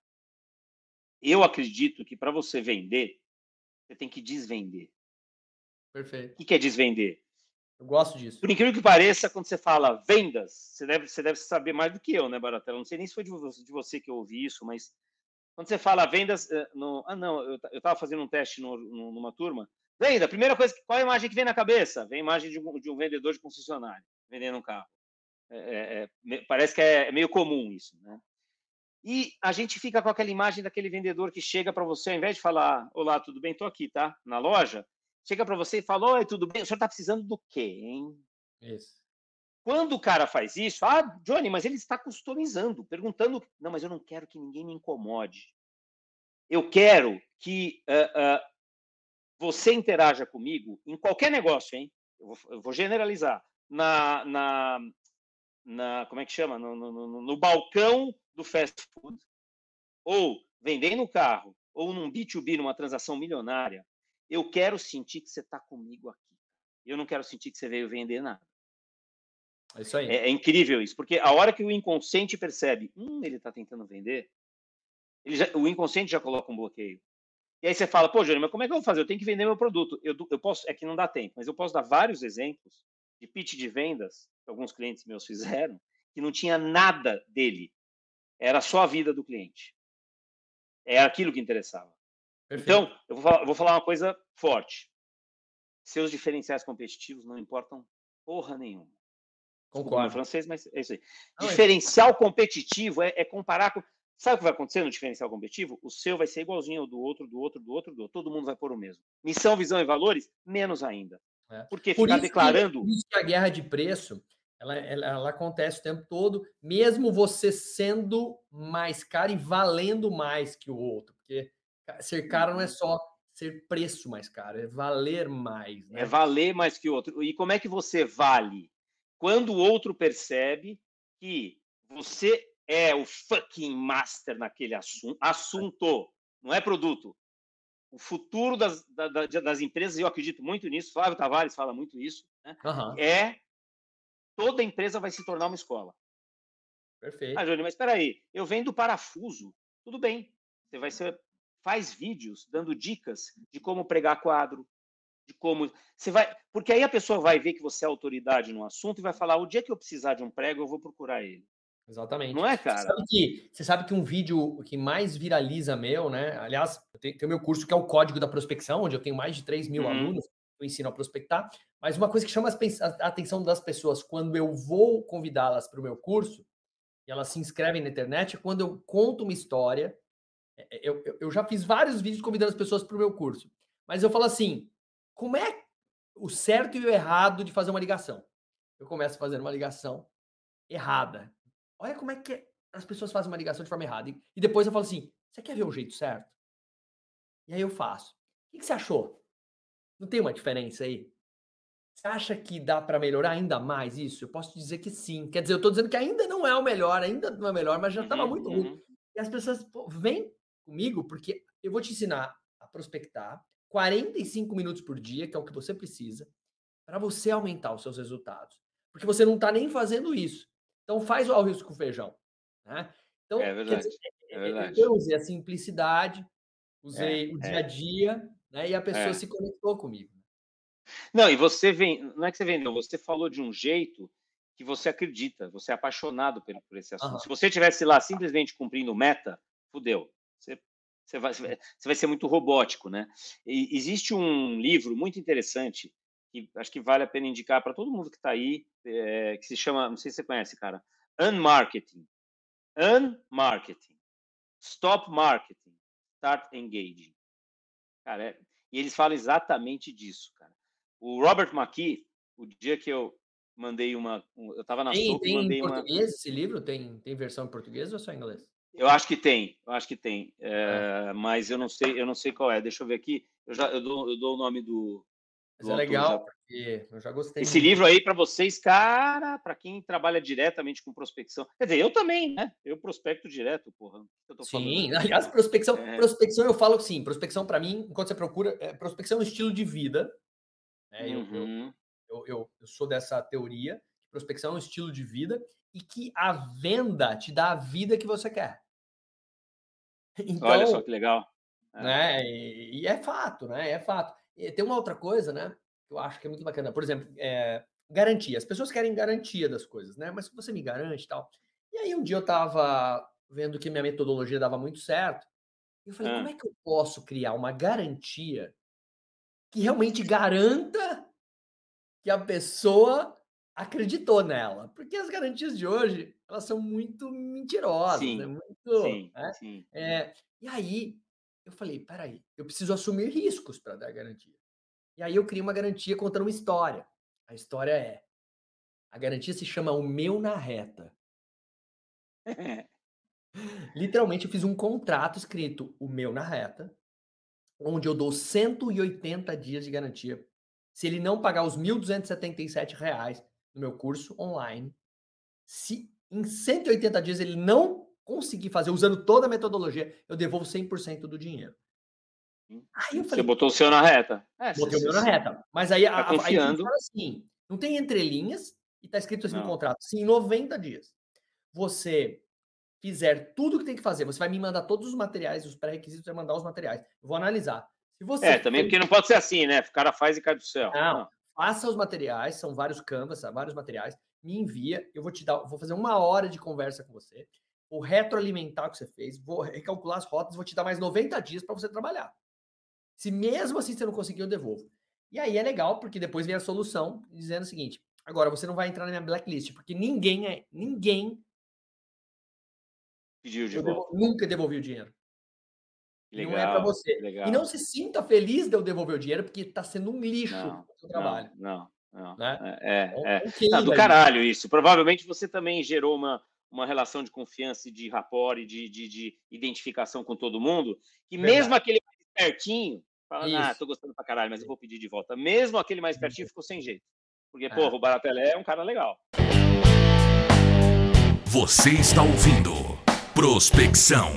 eu acredito que para você vender, você tem que desvender. Perfeito. O que é desvender? Eu gosto disso. Por incrível que pareça, quando você fala vendas, você deve, você deve saber mais do que eu, né, Baratella? Não sei nem se foi de você, de você que eu ouvi isso, mas quando você fala vendas, eh, no, ah, não, eu estava fazendo um teste no, no, numa turma. Venda, primeira coisa, qual é a imagem que vem na cabeça? Vem a imagem de um, de um vendedor de concessionário vendendo um carro. É, é, é, parece que é meio comum isso, né? E a gente fica com aquela imagem daquele vendedor que chega para você, ao invés de falar, olá, tudo bem, estou aqui, tá? Na loja, chega para você e fala: Oi, tudo bem? O senhor está precisando do quê, hein? Isso. Quando o cara faz isso, ah, Johnny, mas ele está customizando, perguntando. Não, mas eu não quero que ninguém me incomode. Eu quero que uh, uh, você interaja comigo em qualquer negócio, hein? Eu vou, eu vou generalizar. Na, na, na, como é que chama? No, no, no, no balcão do fast food, ou vendendo no carro, ou num B2B, numa transação milionária, eu quero sentir que você está comigo aqui. Eu não quero sentir que você veio vender nada. É isso aí. É, é incrível isso, porque a hora que o inconsciente percebe, hum, ele está tentando vender, ele já, o inconsciente já coloca um bloqueio. E aí você fala, pô, Júnior, mas como é que eu vou fazer? Eu tenho que vender meu produto. Eu, eu posso, é que não dá tempo, mas eu posso dar vários exemplos de pitch de vendas que alguns clientes meus fizeram, que não tinha nada dele. Era só a vida do cliente. É aquilo que interessava. Perfeito. Então, eu vou, falar, eu vou falar uma coisa forte. Seus diferenciais competitivos não importam porra nenhuma. Concordo. Em francês, mas é isso aí. Não, é diferencial é... competitivo é, é, comparar com. Sabe o que vai acontecer no diferencial competitivo? O seu vai ser igualzinho ao do outro, do outro, do outro, do outro. Todo mundo vai pôr o mesmo. Missão, visão e valores? Menos ainda. É. Porque por ficar declarando. Que, por isso que a guerra de preço ela, ela, ela, acontece o tempo todo, mesmo você sendo mais caro e valendo mais que o outro. Porque ser caro não é uhum. só ser preço mais caro, é valer mais. Né? É valer mais que o outro. E como é que você vale? Quando o outro percebe que você é o fucking master naquele assunto, assunto não é produto. O futuro das, das empresas, eu acredito muito nisso, Flávio Tavares fala muito isso, né? uhum. é toda empresa vai se tornar uma escola. Perfeito. Ah, Júnior, mas espera aí, eu vendo parafuso, tudo bem. Você vai ser, faz vídeos dando dicas de como pregar quadro, de como você vai, porque aí a pessoa vai ver que você é autoridade no assunto e vai falar: o dia que eu precisar de um prego, eu vou procurar ele. Exatamente. Não é, cara? Você sabe que, você sabe que um vídeo que mais viraliza meu, né? Aliás, tem o meu curso que é o Código da Prospecção, onde eu tenho mais de 3 mil uhum. alunos, eu ensino a prospectar. Mas uma coisa que chama a atenção das pessoas quando eu vou convidá-las para o meu curso, e elas se inscrevem na internet, é quando eu conto uma história. É, é, eu, eu, eu já fiz vários vídeos convidando as pessoas para o meu curso, mas eu falo assim: como é o certo e o errado de fazer uma ligação? Eu começo fazendo uma ligação errada. Olha como é que as pessoas fazem uma ligação de forma errada. E depois eu falo assim: você quer ver o jeito certo? E aí eu faço. O que você achou? Não tem uma diferença aí? Você acha que dá para melhorar ainda mais isso? Eu posso dizer que sim. Quer dizer, eu estou dizendo que ainda não é o melhor, ainda não é o melhor, mas já estava uhum, muito ruim. Uhum. E as pessoas, pô, vem comigo, porque eu vou te ensinar a prospectar 45 minutos por dia, que é o que você precisa, para você aumentar os seus resultados. Porque você não está nem fazendo isso. Então faz o arroz com feijão. Né? Então, é verdade. Dizer, é, é verdade. Eu usei a simplicidade, usei é, o dia a é. dia, né? E a pessoa é. se conectou comigo. Não, e você vem, não é que você vendeu, você falou de um jeito que você acredita, você é apaixonado por, por esse assunto. Uhum. Se você tivesse lá simplesmente cumprindo meta, fudeu. Você, você, vai, você vai ser muito robótico, né? E existe um livro muito interessante que acho que vale a pena indicar para todo mundo que está aí, é, que se chama, não sei se você conhece, cara, Unmarketing. Unmarketing. Stop Marketing. Start Engaging. Cara, é, e eles falam exatamente disso, cara. O Robert McKee, o dia que eu mandei uma. Eu estava na tem, tem mandei em português uma... esse livro? Tem, tem versão em português ou só em inglês? Eu acho que tem, eu acho que tem, é, mas eu não sei, eu não sei qual é. Deixa eu ver aqui. Eu já eu dou, eu dou o nome do, mas é legal, porque eu já gostei. Esse muito. livro aí para vocês, cara, para quem trabalha diretamente com prospecção. Quer dizer, eu também, né? Eu prospecto direto, porra. Sim, falando. aliás, prospecção, é... prospecção eu falo sim. Prospecção para mim, enquanto você procura, é, prospecção é um estilo de vida. Né? Uhum. Eu, eu, eu, eu sou dessa teoria. Prospecção é um estilo de vida e que a venda te dá a vida que você quer. Então, Olha só que legal. É. Né? E, e é fato, né? É fato. E tem uma outra coisa, né? Que eu acho que é muito bacana. Por exemplo, é, garantia. As pessoas querem garantia das coisas, né? Mas você me garante e tal. E aí um dia eu estava vendo que minha metodologia dava muito certo. E eu falei, como é que eu posso criar uma garantia que realmente garanta que a pessoa acreditou nela? Porque as garantias de hoje, elas são muito mentirosas, sim, né? Muito, sim, né? sim. É, e aí eu falei, peraí, eu preciso assumir riscos para dar garantia. E aí eu criei uma garantia contando uma história. A história é: a garantia se chama O Meu na Reta. Literalmente, eu fiz um contrato escrito O Meu na Reta, onde eu dou 180 dias de garantia. Se ele não pagar os R$ 1.277 no meu curso online, se em 180 dias ele não conseguir fazer usando toda a metodologia, eu devolvo 100% do dinheiro. Aí eu falei, você botou o seu na reta. É, botei o meu na reta. Mas aí, tá a, aí assim, não tem entrelinhas e tá escrito assim não. no contrato, sim, em 90 dias. Você fizer tudo que tem que fazer, você vai me mandar todos os materiais, os pré-requisitos, vai mandar os materiais. Eu vou analisar. Se você é, também porque não pode ser assim, né? O cara faz e cai do céu. Não, não. faça os materiais, são vários canvas, vários materiais, me envia, eu vou te dar, vou fazer uma hora de conversa com você vou retroalimentar o que você fez, vou recalcular as rotas, vou te dar mais 90 dias para você trabalhar. Se mesmo assim você não conseguir, eu devolvo. E aí é legal, porque depois vem a solução dizendo o seguinte: agora você não vai entrar na minha blacklist, porque ninguém é. Ninguém. Pediu de volta. Devolvi, nunca devolvi o dinheiro. Legal, não é para você. Legal. E não se sinta feliz de eu devolver o dinheiro, porque está sendo um lixo não, o seu trabalho. Não, não, Não, né? É, é. Okay, não, do caralho isso. Provavelmente você também gerou uma, uma relação de confiança e de rapport e de, de, de identificação com todo mundo, que Verdade. mesmo aquele mais pertinho, fala, isso. ah, tô gostando pra caralho, mas eu vou pedir de volta. Mesmo aquele mais pertinho ficou sem jeito. Porque, é. porra, o Baratelé é um cara legal. Você está ouvindo Prospecção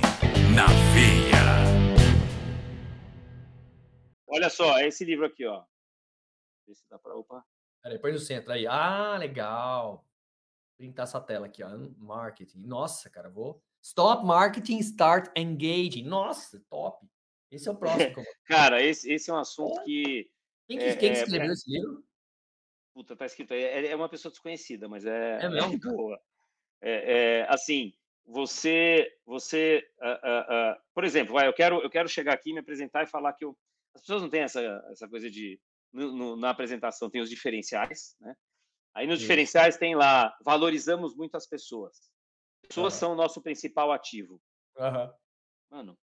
na Veia. Olha só, é esse livro aqui, ó. Vê se dá pra. Opa. Peraí, põe no centro aí. Ah, legal. Printar essa tela aqui, ó. Marketing. Nossa, cara, vou. Stop marketing, start engaging. Nossa, top. Esse é o próximo. cara, esse, esse é um assunto que. Quem, que, é, quem que é, escreveu é, esse livro? Puta, tá escrito aí. É, é uma pessoa desconhecida, mas é. É mesmo? É boa. É, é, assim, você, você, uh, uh, uh, por exemplo, vai, eu quero, eu quero chegar aqui, me apresentar e falar que eu, as pessoas não têm essa, essa coisa de no, no, na apresentação tem os diferenciais, né? Aí nos Sim. diferenciais tem lá valorizamos muito as pessoas. Pessoas uhum. são o nosso principal ativo. Uhum. Mano,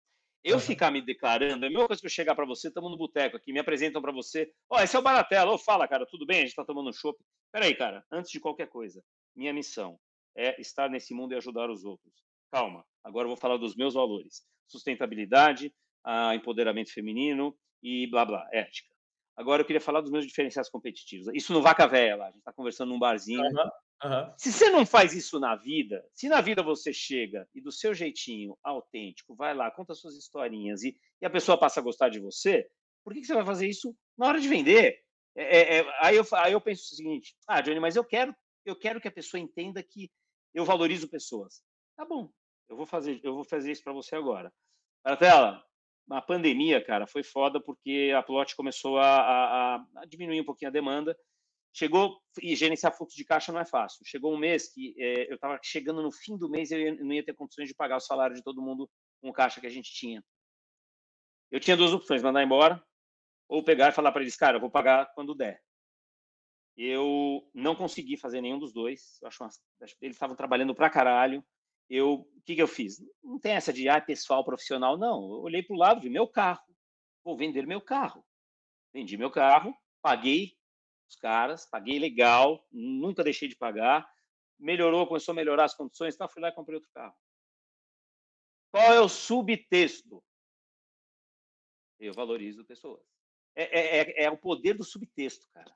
eu uhum. ficar me declarando, é a mesma coisa que eu chegar para você, estamos no boteco aqui, me apresentam para você, ó, oh, esse é o Baratella, ô, oh, fala, cara, tudo bem? A gente está tomando um chopp. Peraí, cara, antes de qualquer coisa, minha missão é estar nesse mundo e ajudar os outros. Calma, agora eu vou falar dos meus valores: sustentabilidade, empoderamento feminino e blá blá, ética. Agora eu queria falar dos meus diferenciais competitivos. Isso no Vaca Véia lá, a gente está conversando num barzinho. Uhum, uhum. Se você não faz isso na vida, se na vida você chega e do seu jeitinho autêntico, vai lá, conta suas historinhas e, e a pessoa passa a gostar de você, por que, que você vai fazer isso na hora de vender? É, é, é, aí, eu, aí eu penso o seguinte: ah, Johnny, mas eu quero, eu quero que a pessoa entenda que eu valorizo pessoas. Tá bom, eu vou fazer, eu vou fazer isso para você agora. Martela, a pandemia, cara, foi foda porque a Plot começou a, a, a, diminuir um pouquinho a demanda. Chegou, e gerenciar fluxo de caixa não é fácil. Chegou um mês que é, eu estava chegando no fim do mês e eu não ia ter condições de pagar o salário de todo mundo com o caixa que a gente tinha. Eu tinha duas opções: mandar embora ou pegar e falar para eles, cara, eu vou pagar quando der. Eu não consegui fazer nenhum dos dois. Acho uma... Eles estavam trabalhando pra caralho. Eu, o que, que eu fiz? Não tem essa de ah, pessoal, profissional, não. Eu olhei para o lado, vi meu carro. Vou vender meu carro. Vendi meu carro, paguei os caras, paguei legal, nunca deixei de pagar. Melhorou, começou a melhorar as condições, então fui lá e comprei outro carro. Qual é o subtexto? Eu valorizo pessoas. É, é, é, é o poder do subtexto, cara.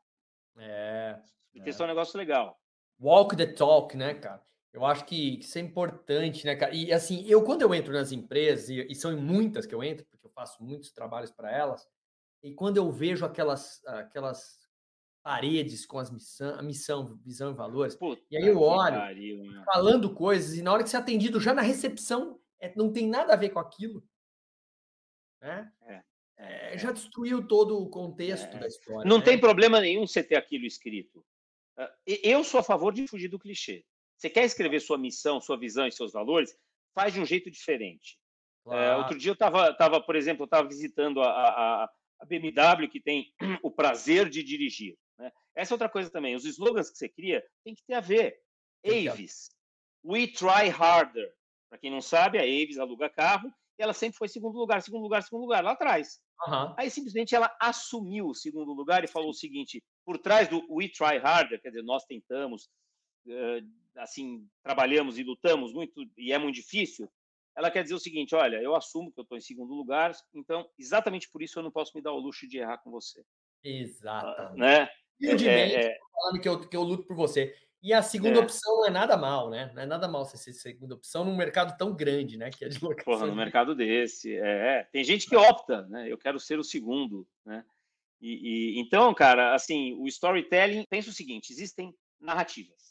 É. Subtexto é. é um negócio legal. Walk the talk, né, cara? Eu acho que isso é importante, né, cara? E assim, eu quando eu entro nas empresas, e, e são em muitas que eu entro, porque eu faço muitos trabalhos para elas, e quando eu vejo aquelas, aquelas paredes com as missão, a missão, visão e valores, Puta e aí eu olho, pariu, falando coisas, e na hora que você é atendido já na recepção, é, não tem nada a ver com aquilo. Né? É. É, já destruiu todo o contexto é. da história. Não né? tem problema nenhum você ter aquilo escrito. Ah, eu sou a favor de fugir do clichê. Você quer escrever sua missão, sua visão e seus valores? Faz de um jeito diferente. É, claro. É, outro dia eu estava, tava, por exemplo, eu estava visitando a, a, a, BMW, que tem o prazer de dirigir. Né? Essa é outra coisa também. Os slogans que você cria tem que ter a ver. Avis, we try harder. Para quem não sabe, a Avis aluga carro e ela sempre foi segundo lugar, segundo lugar, segundo lugar, lá atrás. Uhum. Aí simplesmente ela assumiu o segundo lugar e falou o seguinte: por trás do we try harder, quer dizer, nós tentamos, assim, trabalhamos e lutamos muito e é muito difícil. Ela quer dizer o seguinte: olha, eu assumo que eu estou em segundo lugar, então exatamente por isso eu não posso me dar o luxo de errar com você. Exato. Uh, né? Humildemente, é, é, falando que eu, que eu luto por você. E a segunda é. opção não é nada mal, né? Não é nada mal você ser segunda opção num mercado tão grande, né? Que é de locação. Porra, no mercado desse. É, é, tem gente que opta, né? Eu quero ser o segundo, né? E, e, então, cara, assim, o storytelling pensa o seguinte: existem narrativas.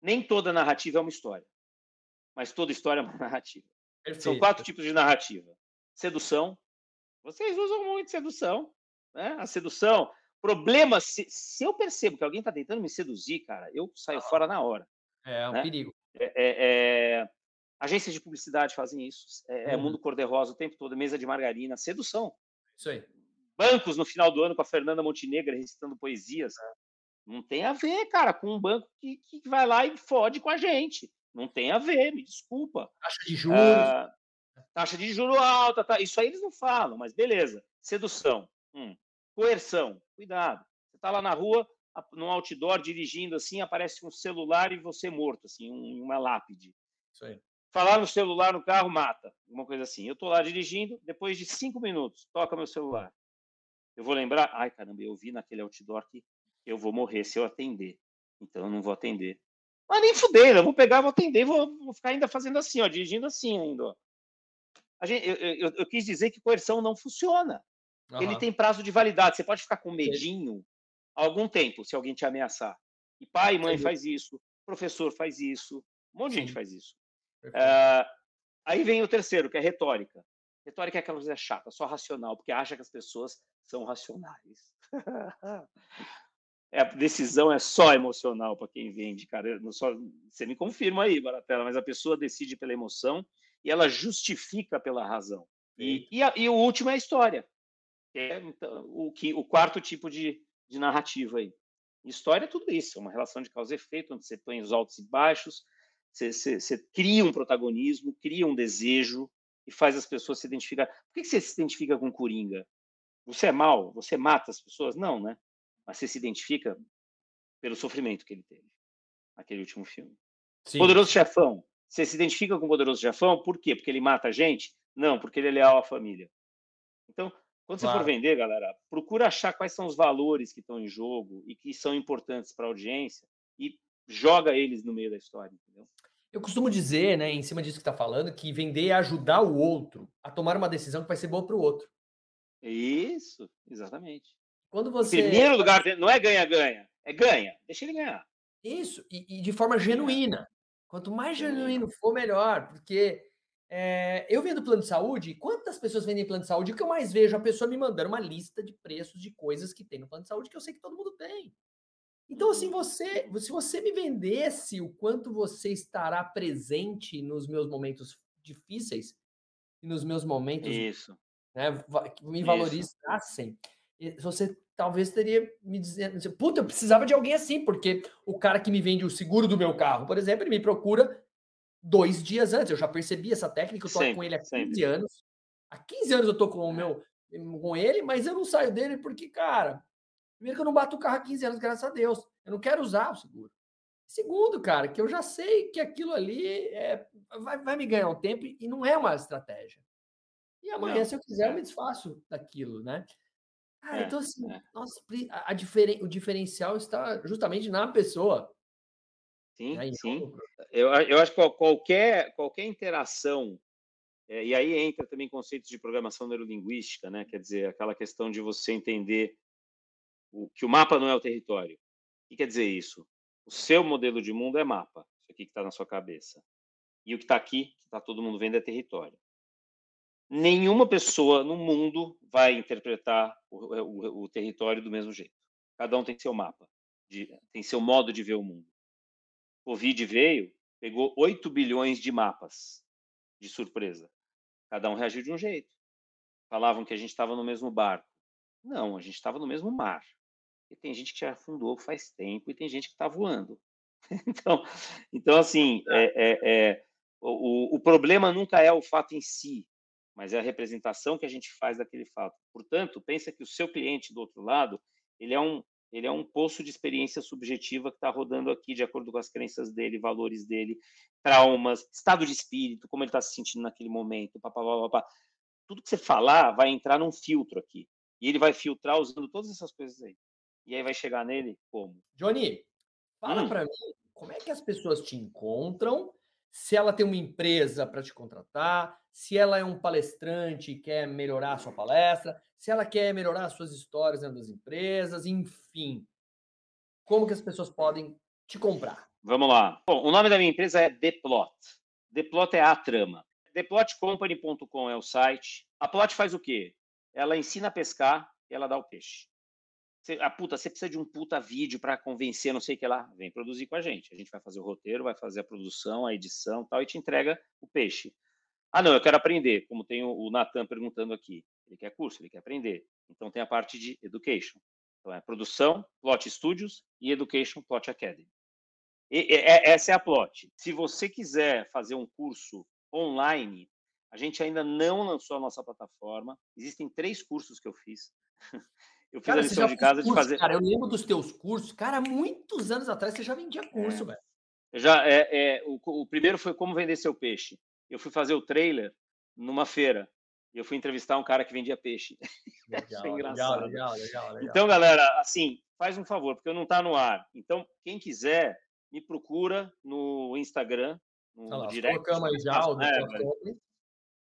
Nem toda narrativa é uma história, mas toda história é uma narrativa. Perfeito. São quatro tipos de narrativa: sedução. Vocês usam muito sedução, né? A sedução Problema, se, se eu percebo que alguém está tentando me seduzir, cara, eu saio fora na hora. É, é um né? perigo. É, é, é, agências de publicidade fazem isso. É, é uhum. mundo cor-de-rosa o tempo todo, mesa de margarina, sedução. Isso aí. Bancos no final do ano com a Fernanda Montenegro recitando poesias. É. Não tem a ver, cara, com um banco que, que vai lá e fode com a gente. Não tem a ver, me desculpa. Taxa de juros. Ah, taxa de juro alta, tá. isso aí eles não falam, mas beleza. Sedução. Hum. Coerção. Cuidado. Você está lá na rua, num outdoor dirigindo assim, aparece um celular e você morto, assim, um, uma lápide. Isso aí. Falar no celular no carro mata, uma coisa assim. Eu estou lá dirigindo, depois de cinco minutos, toca meu celular. Eu vou lembrar, ai caramba, eu vi naquele outdoor que eu vou morrer se eu atender. Então eu não vou atender. Mas nem fuder, eu vou pegar, vou atender, vou, vou ficar ainda fazendo assim, ó, dirigindo assim ainda. Ó. Gente, eu, eu, eu, quis dizer que coerção não funciona. Uhum. Ele tem prazo de validade. Você pode ficar com medinho algum tempo se alguém te ameaçar. E pai e mãe Sim. faz isso, professor faz isso, um monte de gente faz isso. Uh, aí vem o terceiro, que é retórica. Retórica é aquela coisa chata, só racional, porque acha que as pessoas são racionais. é, a decisão é só emocional para quem vende, cara. Não só, você me confirma aí, Baratela, mas a pessoa decide pela emoção e ela justifica pela razão. E, e, a, e o último é a história. É então, o, que, o quarto tipo de, de narrativa aí. História é tudo isso, é uma relação de causa e efeito, onde você põe os altos e baixos, você, você, você cria um protagonismo, cria um desejo e faz as pessoas se identificar. Por que você se identifica com Coringa? Você é mal? Você mata as pessoas? Não, né? Mas você se identifica pelo sofrimento que ele teve naquele último filme. Sim. Poderoso Chefão. Você se identifica com o Poderoso Chefão por quê? Porque ele mata a gente? Não, porque ele é leal à família. Então, quando claro. você for vender, galera, procura achar quais são os valores que estão em jogo e que são importantes para a audiência e joga eles no meio da história, entendeu? Eu costumo dizer, né, em cima disso que está falando, que vender é ajudar o outro a tomar uma decisão que vai ser boa para o outro. Isso, exatamente. Quando você. Em primeiro lugar, não é ganha-ganha, é ganha. Deixa ele ganhar. Isso, e, e de forma genuína. Quanto mais genuíno for, melhor, porque é, eu vendo plano de saúde, quantas pessoas vendem plano de saúde? O que eu mais vejo a pessoa me mandando uma lista de preços de coisas que tem no plano de saúde que eu sei que todo mundo tem. Então, assim, uhum. você, se você me vendesse o quanto você estará presente nos meus momentos difíceis e nos meus momentos Isso. Né, me valorizassem, você talvez teria me dizendo, puta, eu precisava de alguém assim, porque o cara que me vende o seguro do meu carro, por exemplo, ele me procura dois dias antes. Eu já percebi essa técnica, eu tô sempre, com ele há 15 sempre. anos. Há 15 anos eu tô com o é. meu com ele, mas eu não saio dele porque, cara, primeiro que eu não bato o carro há 15 anos, graças a Deus. Eu não quero usar o seguro. Segundo, cara, que eu já sei que aquilo ali é, vai, vai me ganhar um tempo e não é uma estratégia. E amanhã, não. se eu quiser, eu me desfaço daquilo, né? Cara, é, então assim, é. nossa, a, a diferen, o diferencial está justamente na pessoa. Sim, né? sim. Eu, eu acho que qualquer, qualquer interação, é, e aí entra também conceitos de programação neurolinguística, né? Quer dizer, aquela questão de você entender o, que o mapa não é o território. O que quer dizer isso? O seu modelo de mundo é mapa, isso aqui que está na sua cabeça. E o que está aqui, que está todo mundo vendo, é território. Nenhuma pessoa no mundo vai interpretar o, o, o território do mesmo jeito. Cada um tem seu mapa, de, tem seu modo de ver o mundo. Covid veio, pegou 8 bilhões de mapas de surpresa. Cada um reagiu de um jeito. Falavam que a gente estava no mesmo barco. Não, a gente estava no mesmo mar. E tem gente que já afundou faz tempo e tem gente que está voando. então, então, assim, é, é, é, o, o problema nunca é o fato em si, mas é a representação que a gente faz daquele fato. Portanto, pensa que o seu cliente do outro lado, ele é um, ele é um poço de experiência subjetiva que está rodando aqui de acordo com as crenças dele, valores dele, traumas, estado de espírito, como ele está se sentindo naquele momento, pá, pá, pá, pá, tudo que você falar vai entrar num filtro aqui. E ele vai filtrar usando todas essas coisas aí. E aí vai chegar nele como? Johnny, fala hum. para mim como é que as pessoas te encontram, se ela tem uma empresa para te contratar, se ela é um palestrante e quer melhorar a sua palestra, se ela quer melhorar suas histórias dentro das empresas, enfim. Como que as pessoas podem te comprar? Vamos lá. Bom, o nome da minha empresa é Deplot. Deplot é a trama. Deplotcompany.com é o site. A Plot faz o quê? Ela ensina a pescar e ela dá o peixe. Você, a puta, você precisa de um puta vídeo para convencer, não sei o que lá, vem produzir com a gente. A gente vai fazer o roteiro, vai fazer a produção, a edição, tal e te entrega o peixe. Ah, não, eu quero aprender, como tem o Natan perguntando aqui. Ele quer curso, ele quer aprender. Então tem a parte de education. Então é produção, plot studios e education, plot academy. E, é, essa é a plot. Se você quiser fazer um curso online, a gente ainda não lançou a nossa plataforma. Existem três cursos que eu fiz. Eu fiz cara, a lição de casa curso, de fazer. Cara, eu lembro dos teus cursos. Cara, muitos anos atrás você já vendia curso, é. velho. Já, é, é o, o, primeiro foi como vender seu peixe. Eu fui fazer o trailer numa feira. Eu fui entrevistar um cara que vendia peixe. Legal, foi engraçado. Legal, legal, legal, Então, galera, assim, faz um favor, porque eu não tá no ar. Então, quem quiser, me procura no Instagram, no lá, direct. Colocamos aí já o né,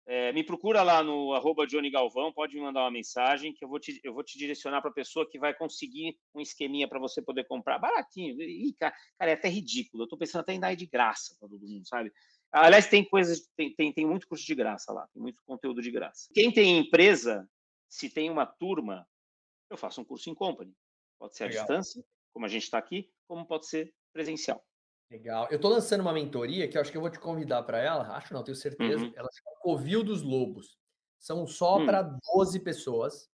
é, me procura lá no arroba Johnny Galvão, pode me mandar uma mensagem que eu vou te, eu vou te direcionar para a pessoa que vai conseguir um esqueminha para você poder comprar baratinho. E, cara, cara, é até ridículo. Eu estou pensando até em dar de graça para todo mundo, sabe? Aliás, tem coisas, tem, tem, tem muito curso de graça lá, tem muito conteúdo de graça. Quem tem empresa, se tem uma turma, eu faço um curso em company. Pode ser à Legal. distância, como a gente está aqui, como pode ser presencial. Legal. Eu estou lançando uma mentoria que eu acho que eu vou te convidar para ela. Acho não, tenho certeza. Uhum. Ela chama Covil dos Lobos. São só uhum. para 12 pessoas.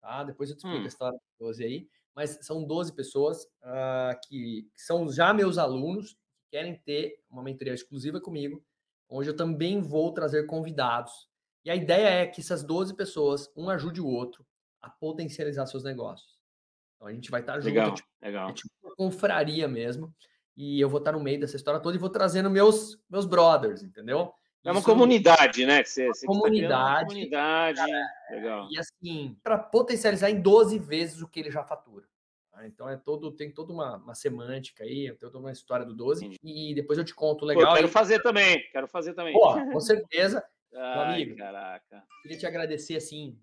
Tá? Depois eu te explico uhum. a história das 12 aí. Mas são 12 pessoas uh, que, que são já meus alunos, que querem ter uma mentoria exclusiva comigo, onde eu também vou trazer convidados. E a ideia é que essas 12 pessoas, um ajude o outro a potencializar seus negócios. Então a gente vai estar junto, legal, tipo, legal. É tipo uma confraria mesmo e eu vou estar no meio dessa história toda e vou trazendo meus meus brothers, entendeu? É uma Isso, comunidade, né? Que você, você comunidade. Tá comunidade. Cara, legal. E assim, para potencializar em 12 vezes o que ele já fatura. Tá? Então é todo, tem toda uma, uma semântica aí, tem toda uma história do 12 Sim. e depois eu te conto legal. Pô, quero fazer também, quero fazer também. Pô, com certeza. Ai, amigo, caraca. Queria te agradecer assim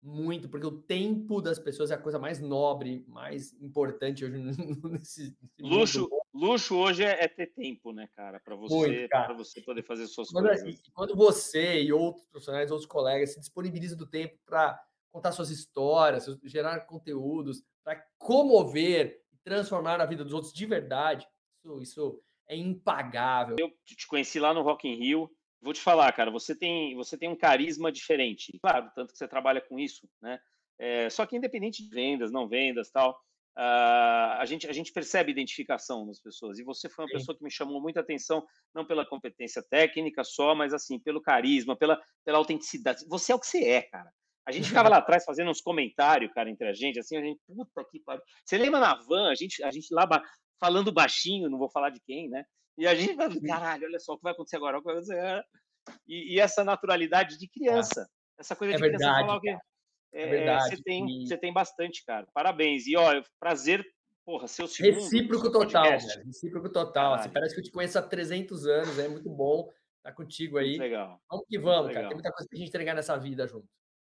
muito, porque o tempo das pessoas é a coisa mais nobre, mais importante hoje nesse, luxo. Mundo. Luxo hoje é, é, ter tempo, né, cara, para você, para você poder fazer suas quando, coisas. Quando você e outros profissionais, outros colegas se disponibilizam do tempo para contar suas histórias, gerar conteúdos, para comover e transformar a vida dos outros de verdade, isso, isso é impagável. Eu te conheci lá no Rock in Rio, vou te falar, cara, você tem, você tem um carisma diferente. Claro, tanto que você trabalha com isso, né? É, só que independente de vendas, não vendas, tal, uh, a, gente, a gente percebe identificação nas pessoas. E você foi uma Sim. pessoa que me chamou muita atenção, não pela competência técnica só, mas assim, pelo carisma, pela, pela autenticidade. Você é o que você é, cara. A gente ficava lá atrás fazendo uns comentários, cara, entre a gente, assim, a gente, puta que pariu. Você lembra na van, a gente, a gente lá falando baixinho, não vou falar de quem, né? E a gente caralho, olha só o que vai acontecer agora, o que vai acontecer. E, e essa naturalidade de criança, essa coisa é de verdade, criança falar o quê? É, é verdade. Você tem, e... você tem bastante, cara. Parabéns. E, ó, prazer, porra, seu segundo. Recíproco total, velho. Recíproco total. Assim, parece que eu te conheço há 300 anos, é muito bom estar contigo aí. Muito legal. Vamos que vamos, cara. Tem muita coisa pra gente entregar nessa vida junto.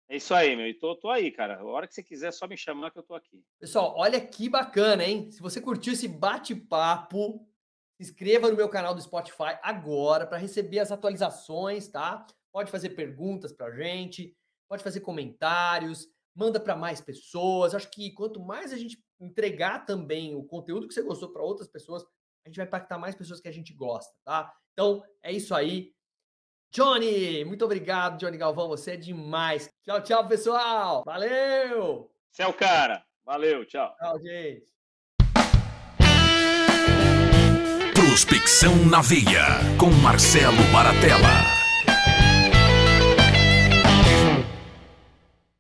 É isso aí, meu. E tô, tô aí, cara. A hora que você quiser, é só me chamar que eu tô aqui. Pessoal, olha que bacana, hein? Se você curtiu esse bate-papo, se inscreva no meu canal do Spotify agora para receber as atualizações, tá? Pode fazer perguntas para a gente, pode fazer comentários, manda para mais pessoas. Acho que quanto mais a gente entregar também o conteúdo que você gostou para outras pessoas, a gente vai impactar mais pessoas que a gente gosta, tá? Então é isso aí. Johnny, muito obrigado, Johnny Galvão. Você é demais. Tchau, tchau, pessoal. Valeu! Você é o cara. Valeu, tchau. Tchau, gente. Prospecção na Veia, com Marcelo Baratella.